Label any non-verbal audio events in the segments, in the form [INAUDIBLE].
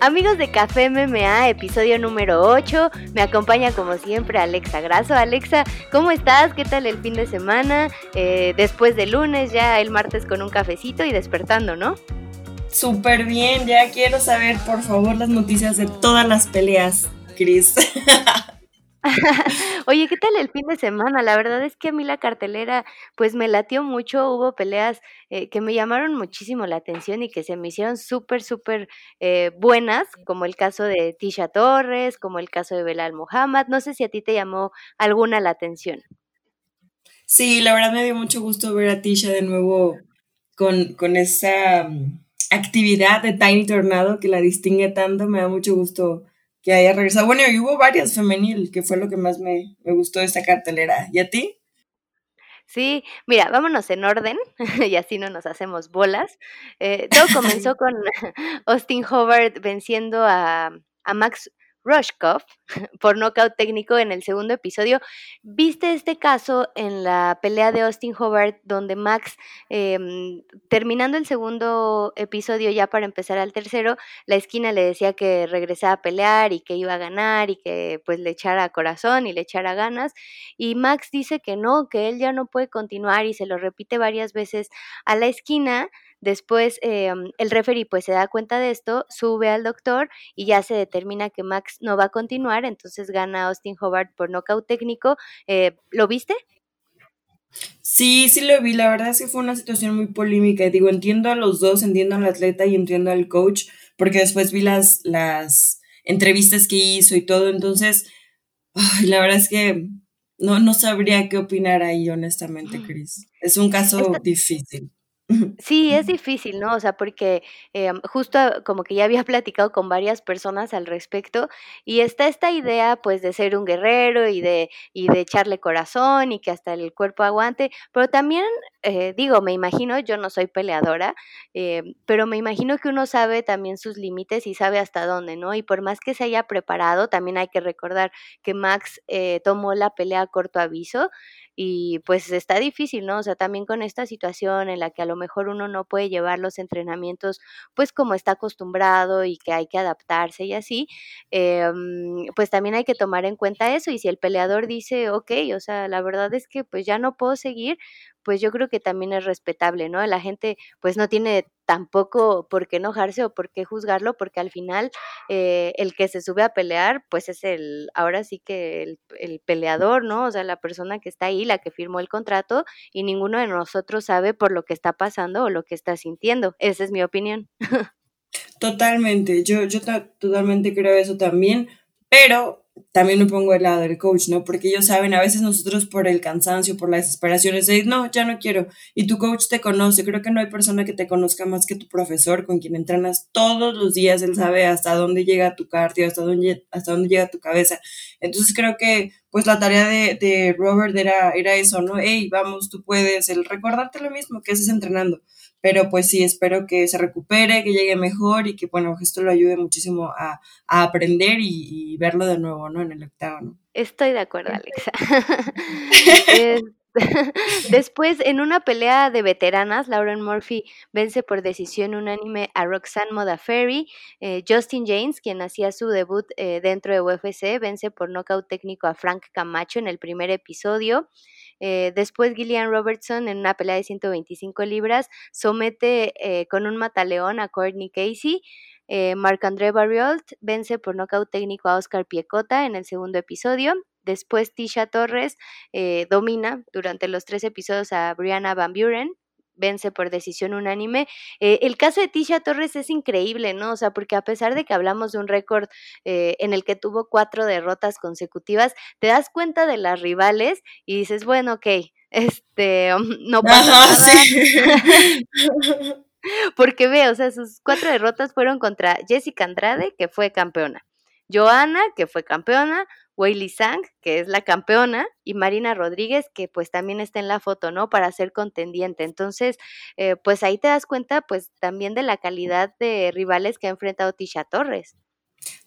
Amigos de Café MMA, episodio número 8. Me acompaña como siempre Alexa Graso. Alexa, ¿cómo estás? ¿Qué tal el fin de semana? Eh, después de lunes, ya el martes con un cafecito y despertando, ¿no? Súper bien, ya quiero saber por favor las noticias de todas las peleas, Cris. [LAUGHS] [LAUGHS] Oye, ¿qué tal el fin de semana? La verdad es que a mí la cartelera pues me latió mucho, hubo peleas eh, que me llamaron muchísimo la atención y que se me hicieron súper, súper eh, buenas, como el caso de Tisha Torres, como el caso de Belal Muhammad. No sé si a ti te llamó alguna la atención. Sí, la verdad me dio mucho gusto ver a Tisha de nuevo con, con esa mm, actividad de Tiny Tornado que la distingue tanto, me da mucho gusto que haya regresado. Bueno, y hubo varias femenil, que fue lo que más me, gustó de esta cartelera. ¿Y a ti? Sí, mira, vámonos en orden [LAUGHS] y así no nos hacemos bolas. Eh, todo [LAUGHS] comenzó con [LAUGHS] Austin Howard venciendo a, a Max Rushkoff [LAUGHS] por nocaut técnico en el segundo episodio. ¿Viste este caso en la pelea de Austin Hobart donde Max, em, terminando el segundo episodio ya para empezar al tercero, la esquina le decía que regresaba a pelear y que iba a ganar y que pues le echara corazón y le echara ganas y Max dice que no, que él ya no puede continuar y se lo repite varias veces a la esquina Después em, el referee pues se da cuenta de esto, sube al doctor y ya se determina que Max no va a continuar, entonces gana Austin Hobart por nocaut técnico. Eh, ¿Lo viste? Sí, sí lo vi, la verdad es que fue una situación muy polémica. Digo, entiendo a los dos, entiendo al atleta y entiendo al coach, porque después vi las, las entrevistas que hizo y todo, entonces, la verdad es que no, no sabría qué opinar ahí, honestamente, Chris. Es un caso difícil. Sí, es difícil, ¿no? O sea, porque em, justo como que ya había platicado con varias personas al respecto y está esta idea pues de ser un guerrero y de, y de echarle corazón y que hasta el cuerpo aguante, pero también eh, digo, me imagino, yo no soy peleadora, eh, pero me imagino que uno sabe también sus límites y sabe hasta dónde, ¿no? Y por más que se haya preparado, también hay que recordar que Max eh, tomó la pelea a corto aviso y pues está difícil, ¿no? O sea, también con esta situación en la que a lo mejor uno no puede llevar los entrenamientos pues como está acostumbrado y que hay que adaptarse y así, em, pues también hay que tomar en cuenta eso y si el peleador dice, ok, o sea, la verdad es que pues ya no puedo seguir, pues yo creo que también es respetable, ¿no? La gente pues no tiene tampoco por qué enojarse o por qué juzgarlo, porque al final eh, el que se sube a pelear, pues es el, ahora sí que el, el, peleador, ¿no? O sea, la persona que está ahí, la que firmó el contrato, y ninguno de nosotros sabe por lo que está pasando o lo que está sintiendo. Esa es mi opinión. [LAUGHS] Totalmente, yo, yo totalmente creo eso también, pero también me pongo el lado del coach, ¿no? Porque ellos saben, a veces nosotros por el cansancio, por la desesperación, es no, ya no quiero. Y tu coach te conoce. Creo que no hay persona que te conozca más que tu profesor, con quien entrenas todos los días. Él sabe hasta dónde llega tu cardio, hasta dónde, hasta dónde llega tu cabeza. Entonces creo que, pues la tarea de, de Robert era, era eso, ¿no? Hey, vamos, tú puedes. El recordarte lo mismo que haces entrenando pero pues sí, espero que se recupere, que llegue mejor y que, bueno, esto lo ayude muchísimo a, aprender y, verlo de nuevo, ¿no? En el octágono. Estoy de acuerdo, Alexa. [LAUGHS] [LAUGHS] Después, en una pelea de veteranas, Lauren Murphy vence por decisión unánime a Roxanne Modafferi. Eh, Justin James, quien hacía su debut eh, dentro de UFC, vence por nocaut técnico a Frank Camacho en el primer episodio. Eh, después Gillian Robertson en una pelea de 125 libras somete eh, con un mataleón a Courtney Casey. Eh, Marc-André Barriot vence por nocaut técnico a Oscar Piecota en el segundo episodio. Después Tisha Torres domina durante los tres episodios a Brianna Van Buren vence por decisión unánime. Eh, el caso de Tisha Torres es increíble, ¿no? O sea, porque a pesar de que hablamos de un récord eh, en el que tuvo cuatro derrotas consecutivas, te das cuenta de las rivales y dices, bueno, ok, [LAUGHS] este, [LAUGHS] no pasa nada. [LAUGHS] porque ve, o sea, sus cuatro derrotas fueron contra Jessica Andrade, que fue campeona. Joana, que fue campeona, Weili Sang, que es la campeona, y Marina Rodríguez, que pues también está en la foto, ¿no? Para ser contendiente. Entonces, eh, pues ahí te das cuenta pues también de la calidad de rivales que ha enfrentado Tisha Torres.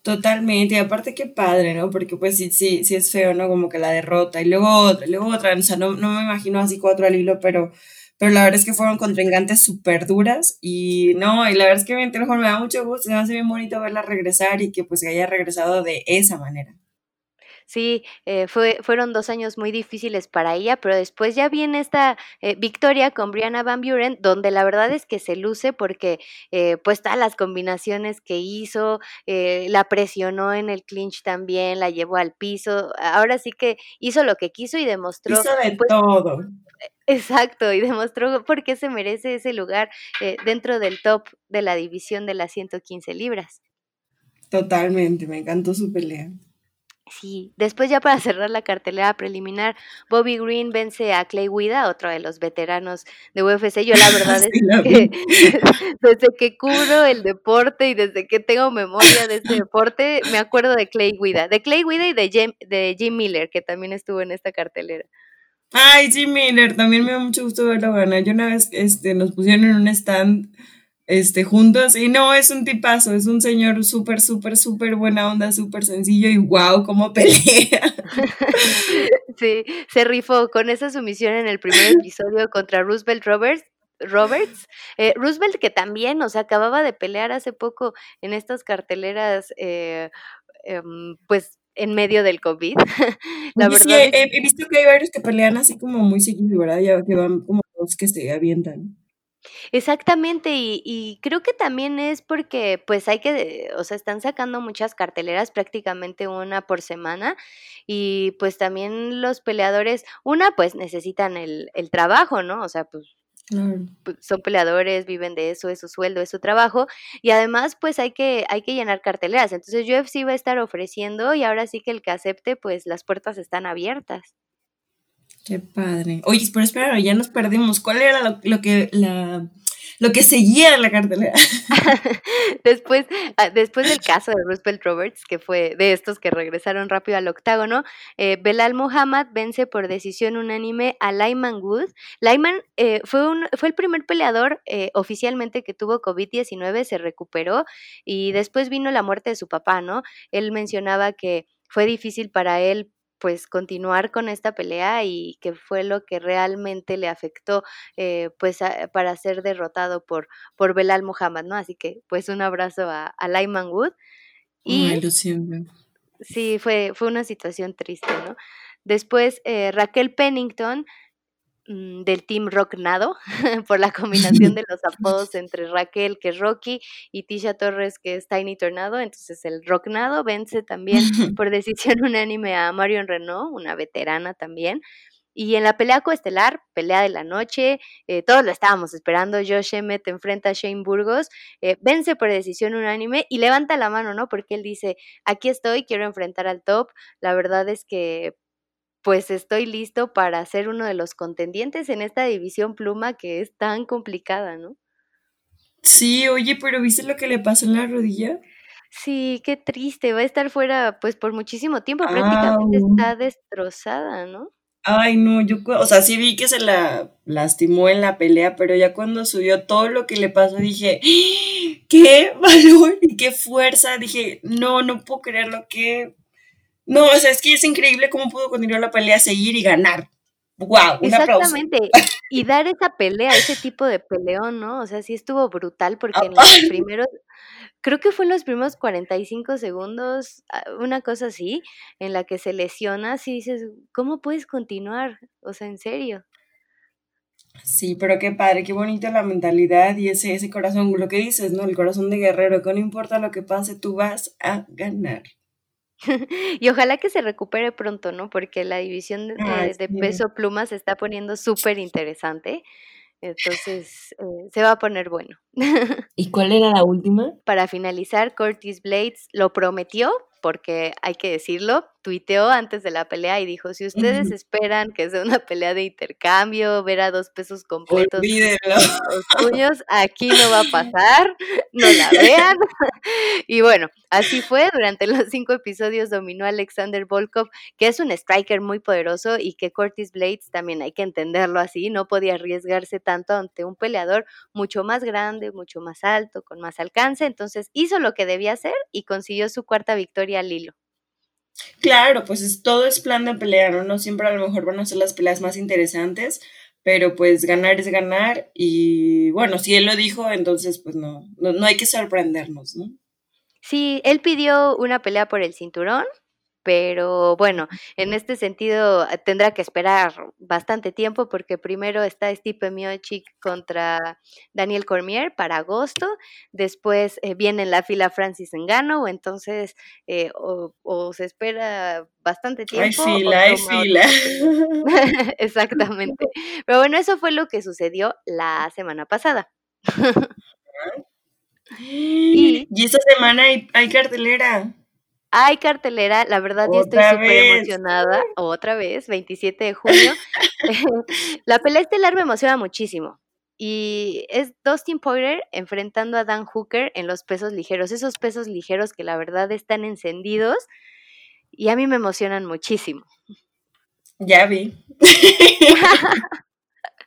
Totalmente, y aparte qué padre, ¿no? Porque pues sí, sí, sí es feo, ¿no? Como que la derrota y luego otra, luego otra, o sea, no, no me imagino así cuatro al hilo, pero pero la verdad es que fueron contrincantes súper duras y no, y la verdad es que me da mucho gusto, me hace bien bonito verla regresar y que pues haya regresado de esa manera. Sí, eh, fue, fueron dos años muy difíciles para ella, pero después ya viene esta eh, victoria con Brianna Van Buren, donde la verdad es que se luce porque eh, pues todas las combinaciones que hizo, la presionó en el clinch también, la llevó al piso, ahora sí que hizo lo que quiso y demostró. Hizo de pues todo. Exacto, y demostró por qué se merece ese lugar dentro del top de la división de las 115 libras. Totalmente, me encantó su pelea. Sí, después ya para cerrar la cartelera preliminar, Bobby Green vence a Clay Guida, otro de los veteranos de UFC. Yo la [LAUGHS] verdad es que [LAUGHS] desde que cubro el deporte y desde que tengo memoria de este deporte, me acuerdo de Clay Guida, de Clay Guida y de Jim, de Jim Miller, que también estuvo en esta cartelera. Ay, Jim Miller, también me da mucho gusto verlo ganar. Yo una vez este, nos pusieron en un stand este, juntos. Y no, es un tipazo, es un señor súper, súper, súper buena onda, súper sencillo y wow, cómo [LAUGHS] pelea. Sí, se rifó con esa sumisión en el primer episodio contra Roosevelt Roberts. Roberts, eh, Roosevelt que también, o sea, acababa de pelear hace poco en estas carteleras, eh, em, pues en medio del COVID. [LAUGHS] La verdad he, visto que hay varios que pelean así como muy seguido, ¿verdad? Ya que van como dos que se avientan. Exactamente, y, y, creo que también es porque pues hay que, o sea, están sacando muchas carteleras, prácticamente una por semana, y pues también los peleadores, una pues necesitan el, el trabajo, ¿no? O sea, pues, son peleadores, viven de eso, es su sueldo, es su trabajo, y además pues hay que, hay que llenar carteleras, entonces UFC va a estar ofreciendo y ahora sí que el que acepte pues las puertas están abiertas. Qué padre. Oye, pero espera, ya nos perdimos. ¿Cuál era lo, que la lo que seguía en la cartelera? [LAUGHS] después, ah, después del caso de Roosevelt Roberts, que fue de estos que regresaron rápido al octágono, eh, Belal Muhammad vence por decisión unánime a Lyman Wood. Lyman eh, fue, un, fue el primer peleador eh, oficialmente que tuvo COVID-19, se recuperó y después vino la muerte de su papá, ¿no? Él mencionaba que fue difícil para él pues continuar con esta pelea y que fue lo que realmente le afectó eh, pues para ser derrotado por, por Belal Muhammad, ¿no? Así que pues un abrazo a, a Lyman Wood. Y, sí, fue, fue una situación triste, ¿no? Después eh, Raquel Pennington del Team Rocknado, [LAUGHS] por la combinación de los apodos entre Raquel, que es Rocky, y Tisha Torres, que es Tiny Tornado. Entonces el Rocknado vence también [LAUGHS] por decisión [LAUGHS] unánime a Marion Renault, una veterana también. Y en la pelea coestelar, pelea de la noche, eh, todos lo estábamos esperando. Josh Emmett enfrenta a Shane Burgos, eh, vence por decisión unánime y levanta la mano, ¿no? Porque él dice: Aquí estoy, quiero enfrentar al top. La verdad es que pues estoy listo para ser uno de los contendientes en esta división pluma que es tan complicada, ¿no? Sí, oye, pero ¿viste lo que le pasó en la rodilla? Sí, qué triste, va a estar fuera pues por muchísimo tiempo, prácticamente está destrozada, ¿no? Ay, no, yo, o sea, sí vi que se la lastimó en la pelea, pero ya cuando subió todo lo que le pasó dije, ¡Ah! [GASPS] qué valor y qué fuerza, dije, no, no puedo creerlo, qué no, o sea, es que es increíble cómo pudo continuar la pelea, seguir y ganar. ¡Wow! Un Exactamente. Y dar esa pelea, ese tipo de peleón, ¿no? O sea, sí estuvo brutal porque en los primeros, creo que fue en los primeros 45 segundos, ah, una cosa así, en la que se lesiona, y dices, ¿cómo puedes continuar? O sea, en serio. Sí, pero qué padre, qué bonita la mentalidad y ese, ese corazón, lo que dices, ¿no? El corazón de guerrero, que no importa lo que pase, tú vas a ganar. [LAUGHS] y ojalá que se recupere pronto, ¿no? Porque la división de, peso pluma se está poniendo súper interesante. Entonces, eh, se va a poner bueno. [LAUGHS] ¿Y cuál era la última? Para finalizar, Curtis Blades lo prometió, porque hay que decirlo, tuiteó antes de la pelea y dijo, si ustedes esperan que sea una pelea de intercambio, ver a dos pesos completos los puños, aquí no va a pasar, no la vean. [LAUGHS] y bueno, así fue, durante los cinco episodios dominó Alexander Volkov, que es un striker muy poderoso y que Curtis Blades también hay que entenderlo así, no podía arriesgarse tanto ante un peleador mucho más grande, mucho más alto, con más alcance, entonces hizo lo que debía hacer y consiguió su cuarta victoria al hilo. Claro, pues es, todo es plan de pelea, ¿no? No siempre a lo mejor van a ser las peleas más interesantes, pero pues ganar es ganar y bueno, si él lo dijo, entonces pues no, no, no hay que sorprendernos, ¿no? Sí, él pidió una pelea por el cinturón, pero bueno, en este sentido eh, tendrá que esperar bastante tiempo porque primero está Stipe Miocic contra Daniel Cormier para agosto, después eh, viene en la fila Francis Engano, entonces eh, o, se espera bastante tiempo. Hay fila, hay fila. [LAUGHS] [LAUGHS] Exactamente. Pero bueno, eso fue lo que sucedió la semana pasada. [LAUGHS] y, y esta semana hay, hay cartelera. Hay cartelera, la verdad yo estoy súper emocionada. Otra vez, 27 de junio. [LAUGHS] [LAUGHS] la pelea estelar me emociona muchísimo. Y es Dustin Poirier enfrentando a Dan Hooker en los pesos ligeros. Esos pesos ligeros que la verdad están encendidos y a mí me emocionan muchísimo. Ya vi. [LAUGHS]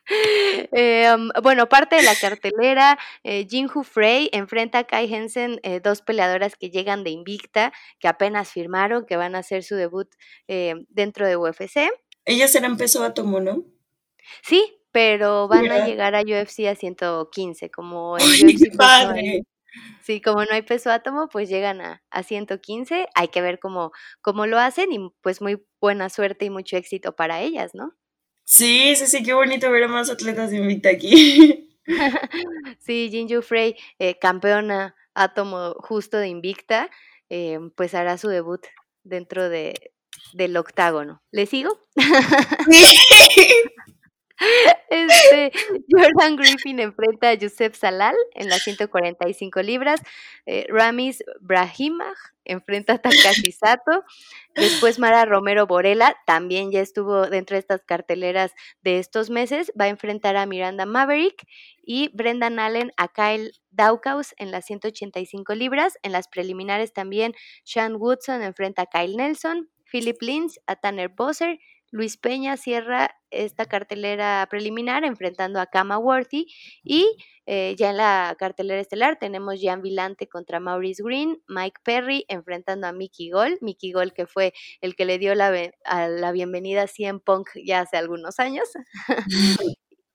[LAUGHS] Eh, bueno, parte de la cartelera, eh, Jinhu Frey enfrenta a Kai Hensen, eh, dos peleadoras que llegan de Invicta, que apenas firmaron, que van a hacer su debut dentro de UFC. Ellas eran peso átomo, ¿no? Sí, pero van a llegar a UFC a 115, como en padre! sí, como no hay peso átomo, pues llegan a, a 115. Hay que ver cómo, cómo lo hacen y pues muy buena suerte y mucho éxito para ellas, ¿no? Sí, sí, sí, qué bonito ver a más atletas de Invicta aquí. sí, Jinju Frey, eh, campeona átomo justo de Invicta, eh, pues hará su debut dentro de, del octágono. ¿Le sigo? [LAUGHS] [LAUGHS] [LAUGHS] Este, Jordan Griffin enfrenta a Yusef Salal en las 145 libras. Eh, Ramis Brahimaj enfrenta a Takashi [LAUGHS] Sato. Después Mara Romero Borela también ya estuvo dentro de estas carteleras de estos meses. Va a enfrentar a Miranda Maverick y Brendan Allen a Kyle Daukaus en las 185 libras. En las preliminares también Sean Woodson enfrenta a Kyle Nelson. Philip Lins a Tanner Bosser Luis Peña cierra esta cartelera preliminar enfrentando a Kama Worthy y eh, ya en la cartelera estelar tenemos Jan Vilante contra Maurice Green, Mike Perry enfrentando a Mickey Gol, Mickey Gol que fue el que le dio la, la bienvenida a CM Punk ya hace algunos años.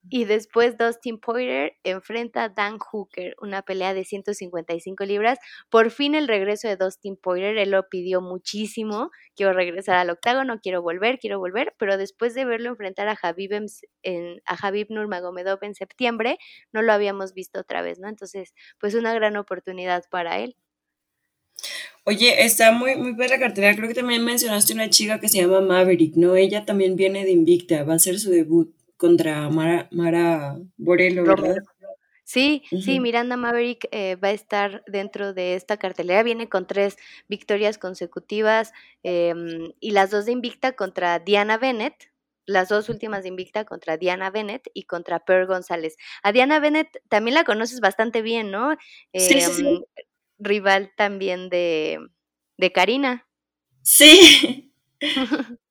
Y después Dustin Poirier enfrenta a Dan Hooker, una pelea de 155 libras. Por fin el regreso de Dustin Poirier, él lo pidió muchísimo. Quiero regresar al octágono, quiero volver, quiero volver. Pero después de verlo enfrentar a Habib, en, a Nurmagomedov en septiembre, no lo habíamos visto otra vez, ¿no? Entonces, pues una gran oportunidad para él. Oye, está muy, muy buena la cartera. Creo que también mencionaste una chica que se llama Maverick, ¿no? Ella también viene de Invicta, va a ser su debut contra Mara, Mara Borello, ¿verdad? Sí, sí, Miranda Maverick eh, va a estar dentro de esta cartelera. Viene con tres victorias consecutivas em, y las dos de Invicta contra Diana Bennett. Las dos últimas de Invicta contra Diana Bennett y contra Per González. A Diana Bennett también la conoces bastante bien, ¿no? sí, sí, em, Rival también de, de Karina. Sí. [LAUGHS]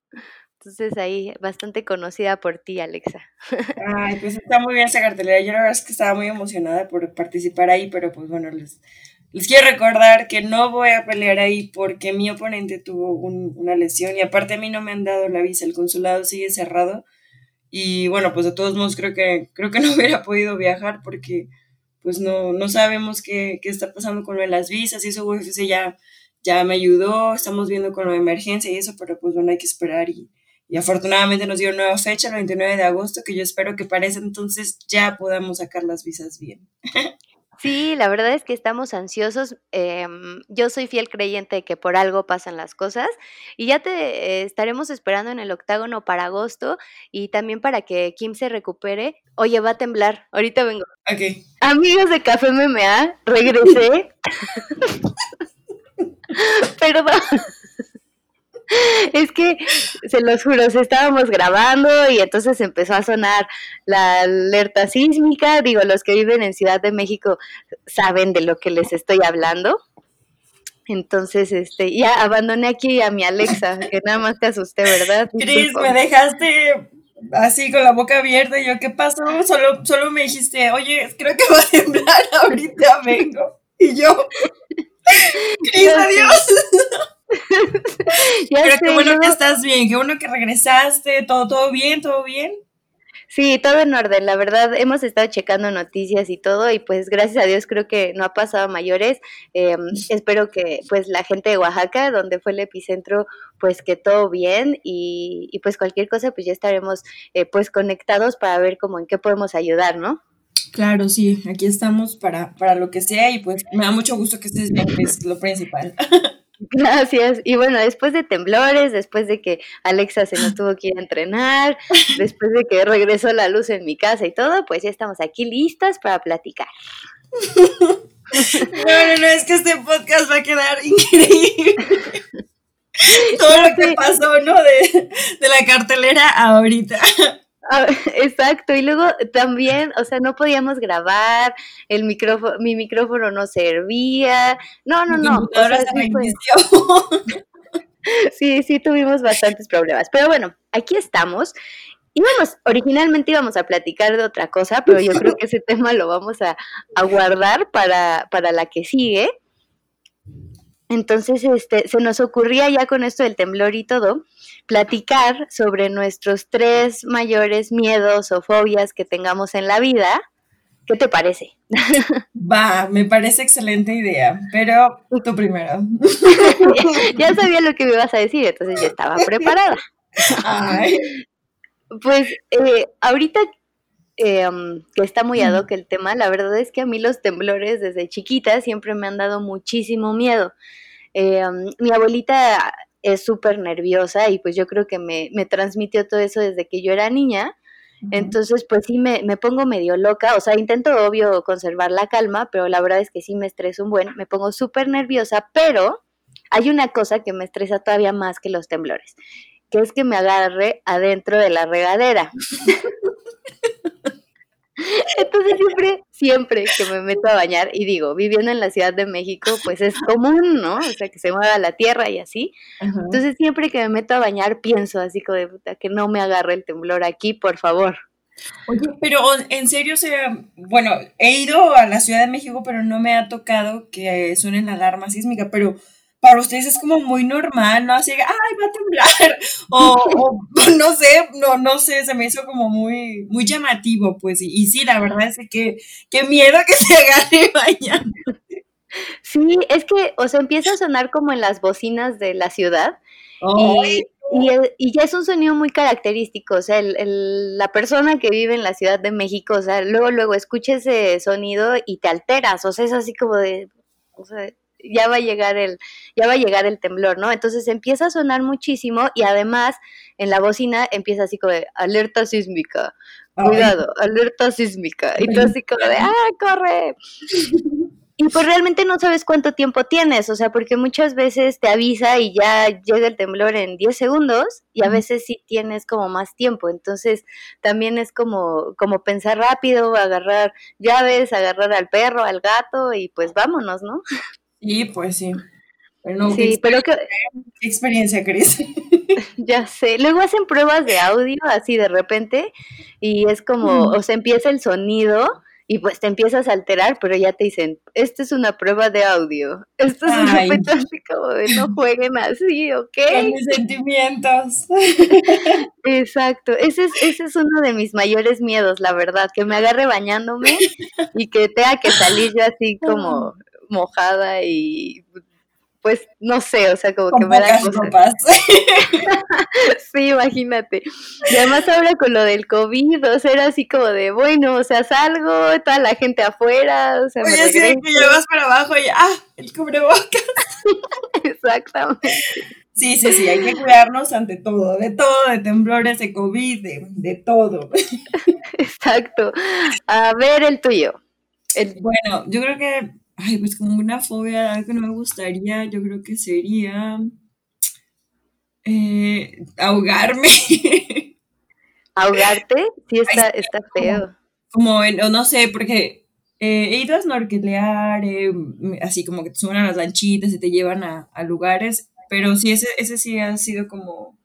Entonces ahí bastante conocida por ti, Alexa. Ay, pues está muy bien esa cartelera. Yo la verdad es que estaba muy emocionada por participar ahí, pero pues bueno, les, les quiero recordar que no voy a pelear ahí porque mi oponente tuvo una lesión y aparte a mí no me han dado la visa, el consulado sigue cerrado y bueno, pues de todos modos creo que, creo que [LAUGHS] no hubiera podido viajar porque pues no, no sabemos qué, qué está pasando con lo de las visas y eso UFC ya, ya me ayudó, estamos viendo con de emergencia y eso, pero pues bueno, hay que esperar y y afortunadamente nos dio nueva fecha, el 29 de agosto, que yo espero que para ese entonces ya podamos sacar las visas bien. Sí, la verdad es que estamos ansiosos. Em, yo soy fiel creyente de que por algo pasan las cosas y ya te eh, estaremos esperando en el octágono para agosto y también para que Kim se recupere. Oye, va a temblar. Ahorita vengo. Ok. Amigos de Café MMA, regresé. [LAUGHS] [LAUGHS] Perdón. [LAUGHS] es que, se los juro, estábamos grabando y entonces empezó a sonar la alerta sísmica. Digo, los que viven en Ciudad de México saben de lo que les estoy hablando. Entonces, este, ya abandoné aquí a mi Alexa, [LAUGHS] que nada más te asusté, ¿verdad? Cris, me dejaste así con la boca abierta y yo, ¿qué pasó? Solo, solo me dijiste, oye, creo que va a temblar, [LAUGHS] ahorita vengo. Y yo, Cris, adiós. [LAUGHS] Pero qué bueno que estás bien, qué bueno que regresaste, todo, todo bien, todo bien. Sí, todo en orden. La verdad, hemos estado checando noticias y todo, y pues gracias a Dios creo que no ha pasado a mayores. Em, [LAUGHS] espero que pues la gente de Oaxaca, donde fue el epicentro, pues que todo bien y, y pues cualquier cosa, pues ya estaremos eh, pues conectados para ver cómo en qué podemos ayudar, ¿no? Claro, sí, aquí estamos para, para lo que sea y pues me da mucho gusto que estés bien, que es lo principal. [LAUGHS] Gracias. Y bueno, después de temblores, después de que Alexa se nos tuvo que ir a entrenar, [LAUGHS] después de que regresó la luz en mi casa y todo, pues ya estamos aquí listas para platicar. [LAUGHS] No, no, no, es que este podcast va a quedar increíble. [LAUGHS] Todo lo que pasó, ¿no? De, de la cartelera ahorita. Ah, [LAUGHS] exacto, y luego también, o sea, no podíamos grabar, el micrófono, mi micrófono no servía, no, no, no. O sea, sí, [LAUGHS] sí, sí, tuvimos bastantes problemas, pero bueno, aquí estamos. Íbamos, originalmente íbamos a platicar de otra cosa, pero yo creo que ese tema lo vamos a, a guardar para, para la que sigue. Entonces, este, se nos ocurría ya con esto del temblor y todo, platicar sobre nuestros tres mayores miedos o fobias que tengamos en la vida. ¿Qué te parece? [LAUGHS] Va, me parece excelente idea, pero tú primero. [LAUGHS] ya, sabía lo que me ibas a decir, entonces ya estaba preparada. Pues eh, ahorita em, que está muy ad hoc el tema, la verdad es que a mí los temblores desde chiquita siempre me han dado muchísimo miedo. Em, mi abuelita es súper nerviosa y pues yo creo que me, me, transmitió todo eso desde que yo era niña. Entonces, pues sí me, me, pongo medio loca, o sea, intento obvio conservar la calma, pero la verdad es que sí me estreso un buen, me pongo súper nerviosa, pero hay una cosa que me estresa todavía más que los temblores, que es que me agarre adentro de la regadera. [LAUGHS] Entonces siempre, siempre que me meto a bañar, y digo, viviendo en la Ciudad de México, pues es común, ¿no? O sea, que se mueva la tierra y así. Entonces siempre que me meto a bañar pienso así como de puta, que no me agarre el temblor aquí, por favor. Oye, pero en serio, sea, bueno, he ido a la Ciudad de México, pero no me ha tocado que suene la alarma sísmica, pero para ustedes es como muy normal, ¿no? Así que, ay, va a temblar, [LAUGHS] o, no sé, no, no sé, se me hizo como muy, muy llamativo, pues, y, sí, la verdad es que qué miedo que [LAUGHS] se agarre mañana. Sí, es que, o sea, empieza a sonar como en las bocinas de la ciudad, y, y, ya es un sonido muy característico, o sea, el, la persona que vive en la Ciudad de México, o sea, luego, luego escucha ese sonido y te alteras, o sea, es así como de, o sea, ya va a llegar el, ya va a llegar el temblor, ¿no? Entonces empieza a sonar muchísimo y además en la bocina empieza así como de alerta sísmica, cuidado, alerta sísmica, y tú así como de, ¡ah, corre! Y pues realmente no sabes cuánto tiempo tienes, o sea, porque muchas veces te avisa y ya llega el temblor en 10 segundos y a veces sí tienes como más tiempo, entonces también es como, como pensar rápido, agarrar llaves, agarrar al perro, al gato y pues vámonos, ¿no? Sí, pues sí. Pero sí, pero que... ¿Qué experiencia, Cris? [LAUGHS] ya sé. Luego hacen pruebas de audio así de repente y es como, o sea, empieza el sonido y pues te empiezas a alterar, pero ya te dicen, esta es una prueba de audio. Esto es un así como de no jueguen así, ¿ok? Con mis sentimientos. [LAUGHS] Exacto. Ese es, ese es uno de mis mayores miedos, la verdad, que me agarre bañándome y que tenga que salir yo así como mojada y pues no sé, o sea, como que me da cosas. [LAUGHS] [LAUGHS] sí, imagínate. Y además ahora con lo del COVID, o sea, era así como de, bueno, o sea, salgo, toda la gente afuera, o sea, Oye, me que llevas para abajo y ah, el cubrebocas. [LAUGHS] Exactamente. Sí, sí, sí, hay que cuidarnos ante todo, de todo, de temblores, de COVID, de, de todo. Exacto. A ver el tuyo. Bueno, yo creo que Ay, pues como una fobia, algo que no me gustaría, yo creo que sería eh, ahogarme. [LAUGHS] ¿Ahogarte? Sí, está, está feo. Como, no sé, porque eh, he ido a snorkelear, eh, así como que te suben a las lanchitas y te llevan a, lugares, pero sí, ese, ese sí ha sido como,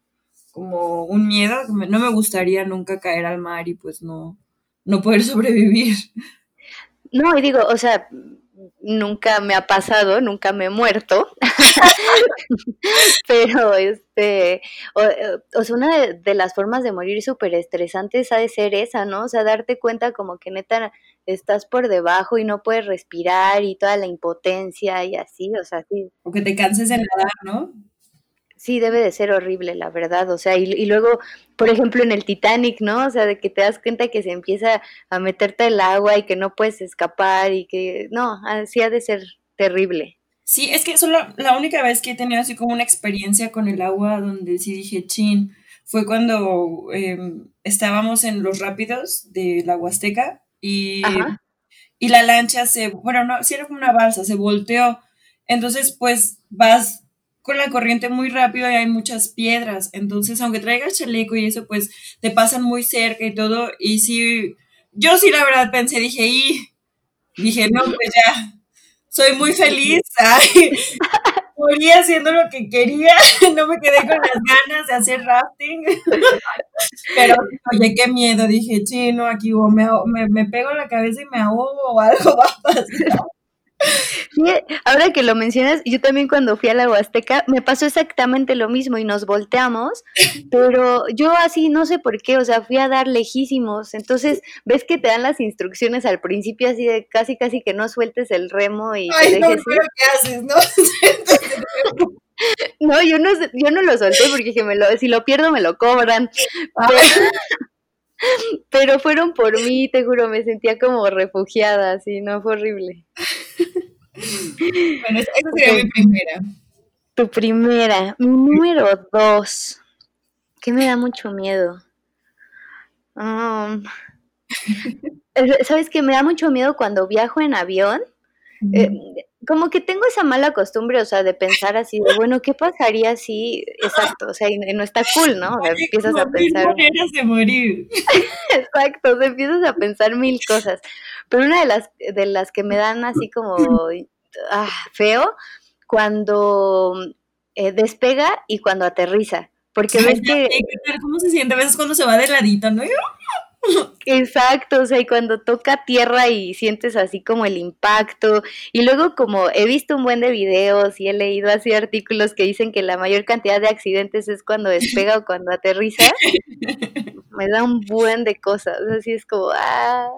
como un miedo, no me gustaría nunca caer al mar y pues no, no poder [LAUGHS] sobrevivir. No, y digo, o sea, nunca me ha pasado, nunca me he muerto, [LAUGHS] Pero, este, o, sea, una de, las formas de morir súper estresantes ha de ser esa, ¿no? O sea, darte cuenta como que neta estás por debajo y no puedes respirar y toda la impotencia y así, o sea, sí. O que te canses de nadar, ¿no? Sí, debe de ser horrible, la verdad. O sea, y, y, luego, por ejemplo, en el Titanic, ¿no? O sea, de que te das cuenta que se empieza a meterte el agua y que no puedes escapar y que, no, así ha de ser terrible. Sí, es que solo la única vez que he tenido así como una experiencia con el agua donde sí dije, chin, fue cuando em, estábamos en los rápidos de la Huasteca y, y la lancha se, bueno, no, sí era como una balsa, se volteó. Entonces, pues vas con la corriente muy rápido y hay muchas piedras. Entonces, aunque traigas chaleco y eso, pues te pasan muy cerca y todo. Y sí, yo sí la verdad pensé, dije, y dije, no, pues ya, soy muy feliz. [LAUGHS] Ay, morí haciendo lo que quería, [LAUGHS] no me quedé con las ganas de hacer rafting. [LAUGHS] Pero, oye, qué miedo, dije, chino, aquí me, me, pego la cabeza y me ahogo o algo va a pasar. Ahora que lo mencionas, yo también cuando fui a la Huasteca me pasó exactamente lo mismo y nos volteamos, pero yo así no sé por qué, o sea, fui a dar lejísimos, entonces ves que te dan las instrucciones al principio así de casi casi que no sueltes el remo y Ay, no, ¿qué haces? No, [LAUGHS] no, yo no, yo no lo solté porque dije, me lo, si lo pierdo me lo cobran. Pero, [LAUGHS] fueron por mí, te juro, me sentía como refugiada, así, no, fue horrible. Bueno, esa sería mi primera. Tu primera. Mi número dos. Que me da mucho miedo. Um, [LAUGHS] ¿Sabes que me da mucho miedo cuando viajo en avión? Eh, como que tengo esa mala costumbre, o sea, de pensar así, de, bueno, ¿qué pasaría si, exacto, o sea, y no está cool, ¿no? O sea, empiezas a pensar... maneras de morir. [LAUGHS] exacto, o sea, empiezas a pensar mil cosas. Pero una de las, de las que me dan así como ah, feo, cuando eh, despega y cuando aterriza. Porque ves que... ¿Cómo se siente? A veces cuando se va de ladito, ¿no? Exacto, o sea, y cuando toca tierra y sientes así como el impacto, y luego como he visto un buen de videos y he leído así artículos que dicen que la mayor cantidad de accidentes es cuando despega o cuando aterriza, [LAUGHS] me da un buen de cosas, así es como, ah,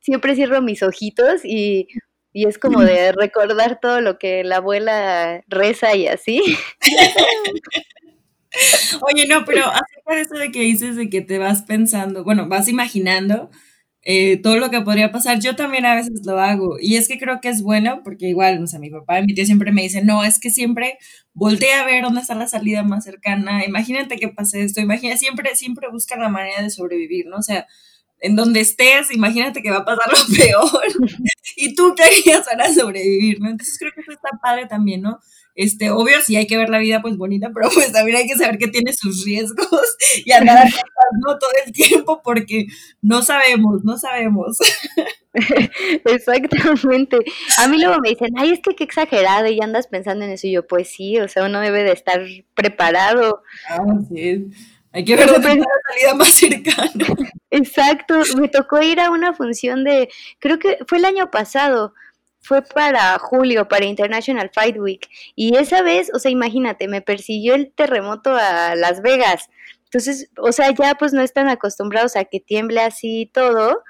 siempre cierro mis ojitos y, y es como de [LAUGHS] recordar todo lo que la abuela reza y así. [LAUGHS] Oye, no, pero acerca de eso de que dices de que te vas pensando, bueno, vas imaginando eh, todo lo que podría pasar, yo también a veces lo hago. Y es que creo que es bueno, porque igual, o sea, mi papá y mi tío siempre me dicen, no, es que siempre voltea a ver dónde está la salida más cercana, imagínate que pase esto, imagina, siempre, siempre busca la manera de sobrevivir, ¿no? O sea, en donde estés, imagínate que va a pasar lo [LAUGHS] peor. y tú qué harías para sobrevivir, ¿no? Entonces creo que eso está padre también, ¿no? Este, obvio, sí hay que ver la vida pues bonita, pero pues también hay que saber que tiene sus riesgos [LAUGHS] y andar ¿no? todo el tiempo porque no sabemos, no sabemos. [LAUGHS] Exactamente. A mí luego me dicen, ay, es que qué exagerado y andas pensando en eso. Y yo, pues sí, o sea, uno debe de estar preparado. Ah, sí. Hay que ver la salida más cercana. [LAUGHS] Exacto. Me tocó ir a una función de, creo que fue el año pasado, fue para julio, para International Fight Week. Y esa vez, o sea, imagínate, me persiguió el terremoto a Las Vegas. Entonces, o sea, ya pues no están acostumbrados a que tiemble así todo.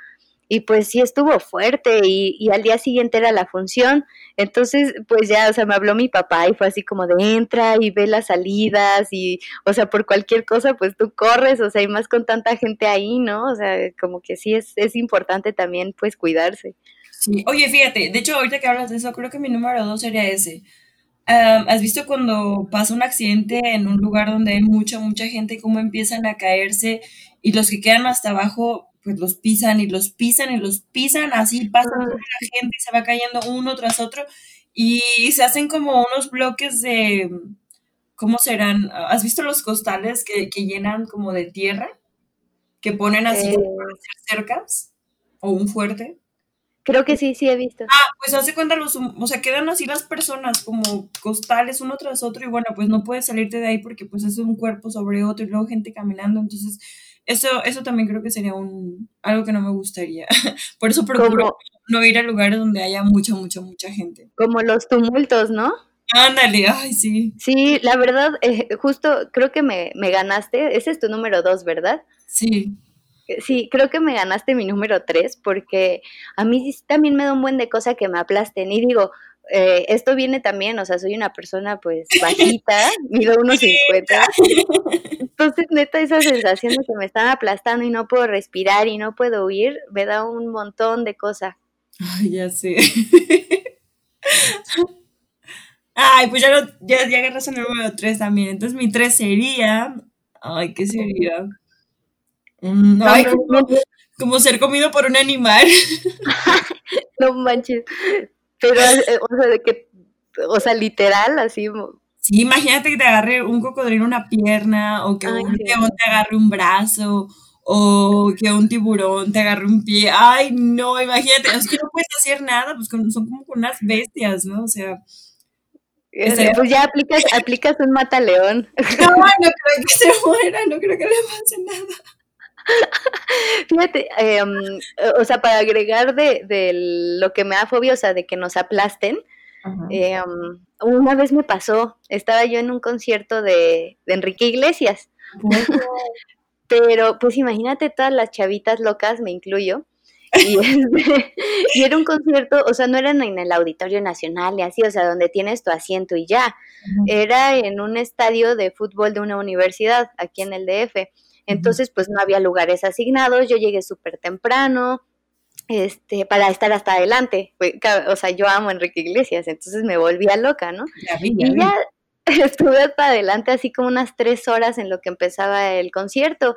Y pues sí estuvo fuerte y, y, al día siguiente era la función. Entonces, pues ya, o sea, me habló mi papá y fue así como de entra y ve las salidas y, o sea, por cualquier cosa, pues tú corres, o sea, y más con tanta gente ahí, ¿no? O sea, como que sí es, es importante también, pues, cuidarse. Sí, oye, fíjate, de hecho, ahorita que hablas de eso, creo que mi número dos sería ese. ¿Has visto cuando pasa un accidente en un lugar donde hay mucha, mucha gente, cómo empiezan a caerse y los que quedan hasta abajo, pues los pisan y los pisan y los pisan, así pasa toda la gente y se va cayendo uno tras otro y se hacen como unos bloques de, ¿cómo serán? ¿Has visto los costales que, que llenan como de tierra? Que ponen así eh. para hacer cercas o un fuerte. Creo que sí, sí he visto. Ah, pues hace cuenta los, o sea, quedan así las personas como costales uno tras otro y bueno, pues no puedes salirte de ahí porque pues es un cuerpo sobre otro y luego gente caminando, entonces eso, eso también creo que sería un, algo que no me gustaría. [LAUGHS] Por eso procuro no ir a lugares donde haya mucha, mucha, mucha gente. Como los tumultos, ¿no? Ándale, ay, sí. Sí, la verdad, eh, justo creo que me, me ganaste. Ese es tu número dos, ¿verdad? Sí. Eh, Sí, creo que me ganaste mi número tres porque a mí también me da un buen de cosa que me aplasten. Y digo, eh, esto viene también, o sea, soy una persona pues [LAUGHS] bajita, mido unos 50. Entonces, neta, esa sensación de que me están aplastando y no puedo respirar y no puedo huir, me da un montón de cosa. Ay, ya sé. [LAUGHS] Ay, pues ya, lo, ya, ya agarras el número 3 también. Entonces mi 3 sería. Ay, ¿qué sería? Mm, No, ay, como, ser comido por un animal. [LAUGHS] no manches. Pero, eh, o sea, de que, o sea, literal, así, Sí, imagínate que te agarre un cocodrilo una pierna, o que ay, un león te agarre un brazo, o que un tiburón te agarre un pie. Ay, no, imagínate, es que no puedes hacer nada, pues con- son como con unas bestias, ¿no? O sea, Eh. Pues ya aplicas, [LAUGHS] aplicas un mataleón. No, no creo que se muera, no creo que le pase nada. [LAUGHS] Fíjate, em, o sea, para agregar de, de lo que me da fobia, o sea, de que nos aplasten, em, una vez me pasó, estaba yo en un concierto de, de Enrique Iglesias, [LAUGHS] pero pues imagínate todas las chavitas locas, me incluyo, y, [LAUGHS] este, y era un concierto, o sea, no era en el Auditorio Nacional y así, o sea, donde tienes tu asiento y ya, era en un estadio de fútbol de una universidad aquí en el DF. Entonces, pues no había lugares asignados, yo llegué súper temprano, este, para estar hasta adelante. O sea, yo amo a Enrique Iglesias, entonces me volvía loca, ¿no? Ya vi, ya Y ya [LAUGHS] estuve hasta adelante así como unas tres horas en lo que empezaba el concierto.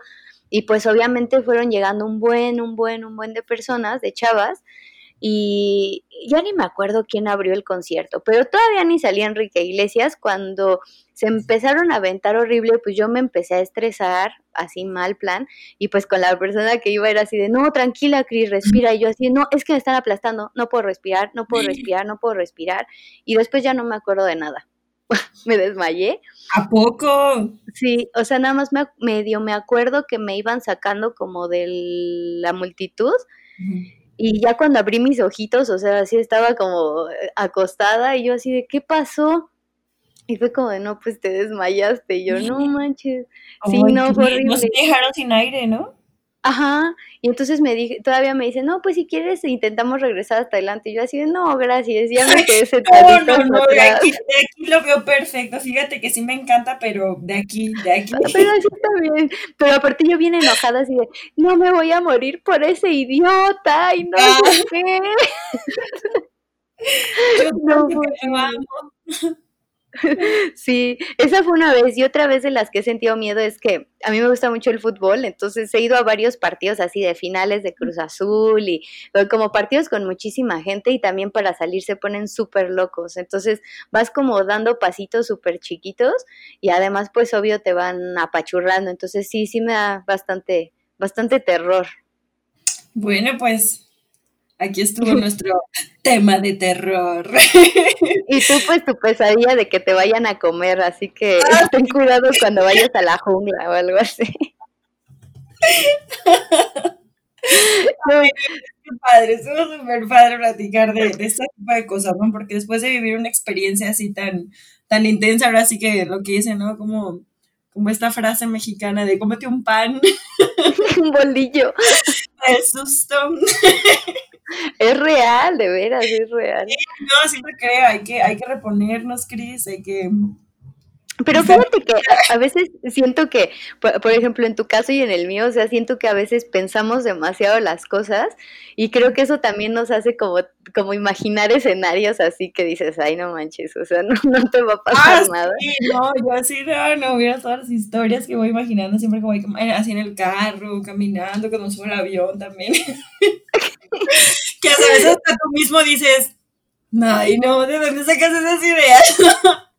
Y pues obviamente fueron llegando un buen, un buen, un buen de personas, de chavas, y ya ni me acuerdo quién abrió el concierto, pero todavía ni salía Enrique Iglesias cuando se empezaron a aventar horrible, pues yo me empecé a estresar, así mal plan, y pues con la persona que iba era así de, no, tranquila, Cris, respira, y yo así, no, es que me están aplastando, no puedo respirar, no puedo respirar, no puedo respirar, y después ya no me acuerdo de nada. [LAUGHS] me desmayé. ¿A poco? Sí, o sea, nada más me, medio me acuerdo que me iban sacando como de la multitud. Y ya cuando abrí mis ojitos, o sea, así estaba como eh, acostada y yo así de, ¿qué pasó? Y fue como de, no, pues te desmayaste. Y yo, no [LAUGHS] manches. Sí, no, fue horrible. te dejaron sin aire, ¿no? Ajá. Y entonces me dije, todavía me dice, no, pues si quieres intentamos regresar hasta adelante. Y yo así de, no, gracias, ya me [LAUGHS] quedé No, sentadita no, hasta no, de aquí, de aquí lo veo perfecto. Fíjate que sí me encanta, pero de aquí, de aquí. Pero así está bien. Pero aparte yo bien enojada así de, no me voy a morir por ese idiota y no Ah, sé qué. [LAUGHS] yo [LAUGHS] No, que lo horrible. amo. [LAUGHS] Sí, esa fue una vez y otra vez de las que he sentido miedo es que a mí me gusta mucho el fútbol, entonces he ido a varios partidos así de finales de Cruz Azul y eh, como partidos con muchísima gente y también para salir se ponen súper locos, entonces vas como dando pasitos súper chiquitos y además pues obvio te van apachurrando, entonces sí, sí me da bastante, bastante terror. Bueno, pues aquí estuvo nuestro tema de terror. Y tú pues tu pesadilla de que te vayan a comer, así que Ah, ten cuidado cuando vayas a la jungla o algo así. No, Qué padre, estuvo súper padre platicar de, de este tipo de cosas, ¿no? Porque después de vivir una experiencia así tan, tan intensa, ahora sí que lo que dicen, ¿no? Como, como esta frase mexicana de cómete un pan [LAUGHS] un bolillo. [LAUGHS] de susto. [LAUGHS] Es real, de veras, es real. No, sí lo creo, hay que, hay que reponernos, Cris, hay que... Pero fíjate que a, veces siento que, por, ejemplo, en tu caso y en el mío, o sea, siento que a veces pensamos demasiado las cosas y creo que eso también nos hace como, como imaginar escenarios así que dices, ay, no manches, o sea, [LAUGHS] no, no te va a Ah, pasar nada. sí, no, yo así no, no hubiera todas las historias que voy imaginando siempre cam- eh, así en el carro, caminando, cuando subo al avión también. [LAUGHS] [LAUGHS] que a veces hasta tú mismo dices, ay, no, ¿de dónde sacas esas ideas? [LAUGHS]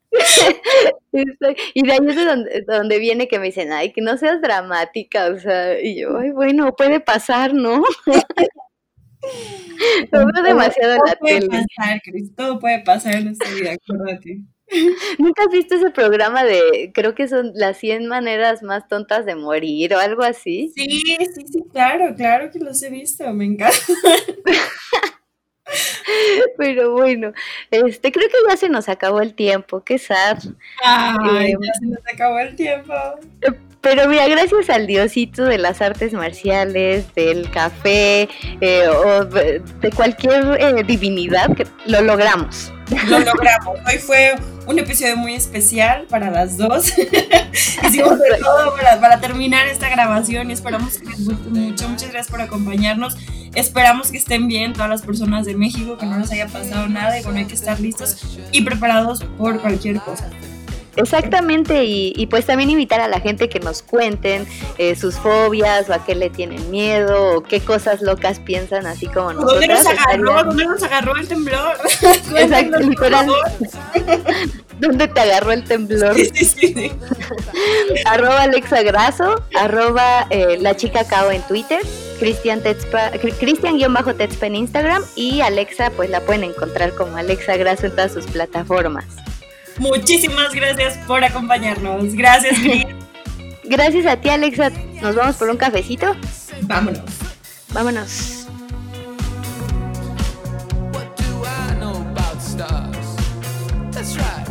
Y de ahí es de donde, de donde viene que me dicen, ay, que no seas dramática, o sea, y yo, ay, bueno, puede pasar, ¿no? [LAUGHS] Todo, demasiado en todo la puede tele. pasar, Cris, todo puede pasar en esta vida, acuérdate. [LAUGHS] ¿Nunca has visto ese programa de, creo que son las 100 maneras más tontas de morir o algo así? Sí, sí, sí, claro, claro que los he visto, me encanta. [LAUGHS] Pero bueno, este, creo que ya se nos acabó el tiempo, qué sad. Ay, ya se nos acabó el tiempo. Pero mira, gracias al diosito de las artes marciales, del café eh, o de cualquier eh, divinidad, que lo logramos. Lo logramos. Hoy fue un episodio muy especial para las dos. [LAUGHS] Hicimos de todo para, terminar esta grabación y esperamos que les guste mucho. Muchas gracias por acompañarnos. Esperamos que estén bien todas las personas de México, que no les haya pasado nada y bueno, hay que estar listos y preparados por cualquier cosa. Exactamente, y, pues también invitar a la gente que nos cuenten eh, sus fobias o a qué le tienen miedo o qué cosas locas piensan, así como nosotros. ¿Dónde nos agarró? ¿Dónde nos agarró el temblor? [LAUGHS] Exacto, literal. [LAUGHS] ¿Dónde te agarró el temblor? Sí, sí, sí. [LAUGHS] arroba Alexa Graso, arroba eh, la chica Cao en Twitter, Cristian Cristian-Tetspa en Instagram y Alexa pues la pueden encontrar como Alexa Graso en todas sus plataformas. Muchísimas gracias por acompañarnos. Gracias, Cris. [LAUGHS] Gracias a ti, Alexa. ¿Nos vamos por un cafecito? Vámonos. Vámonos. That's right.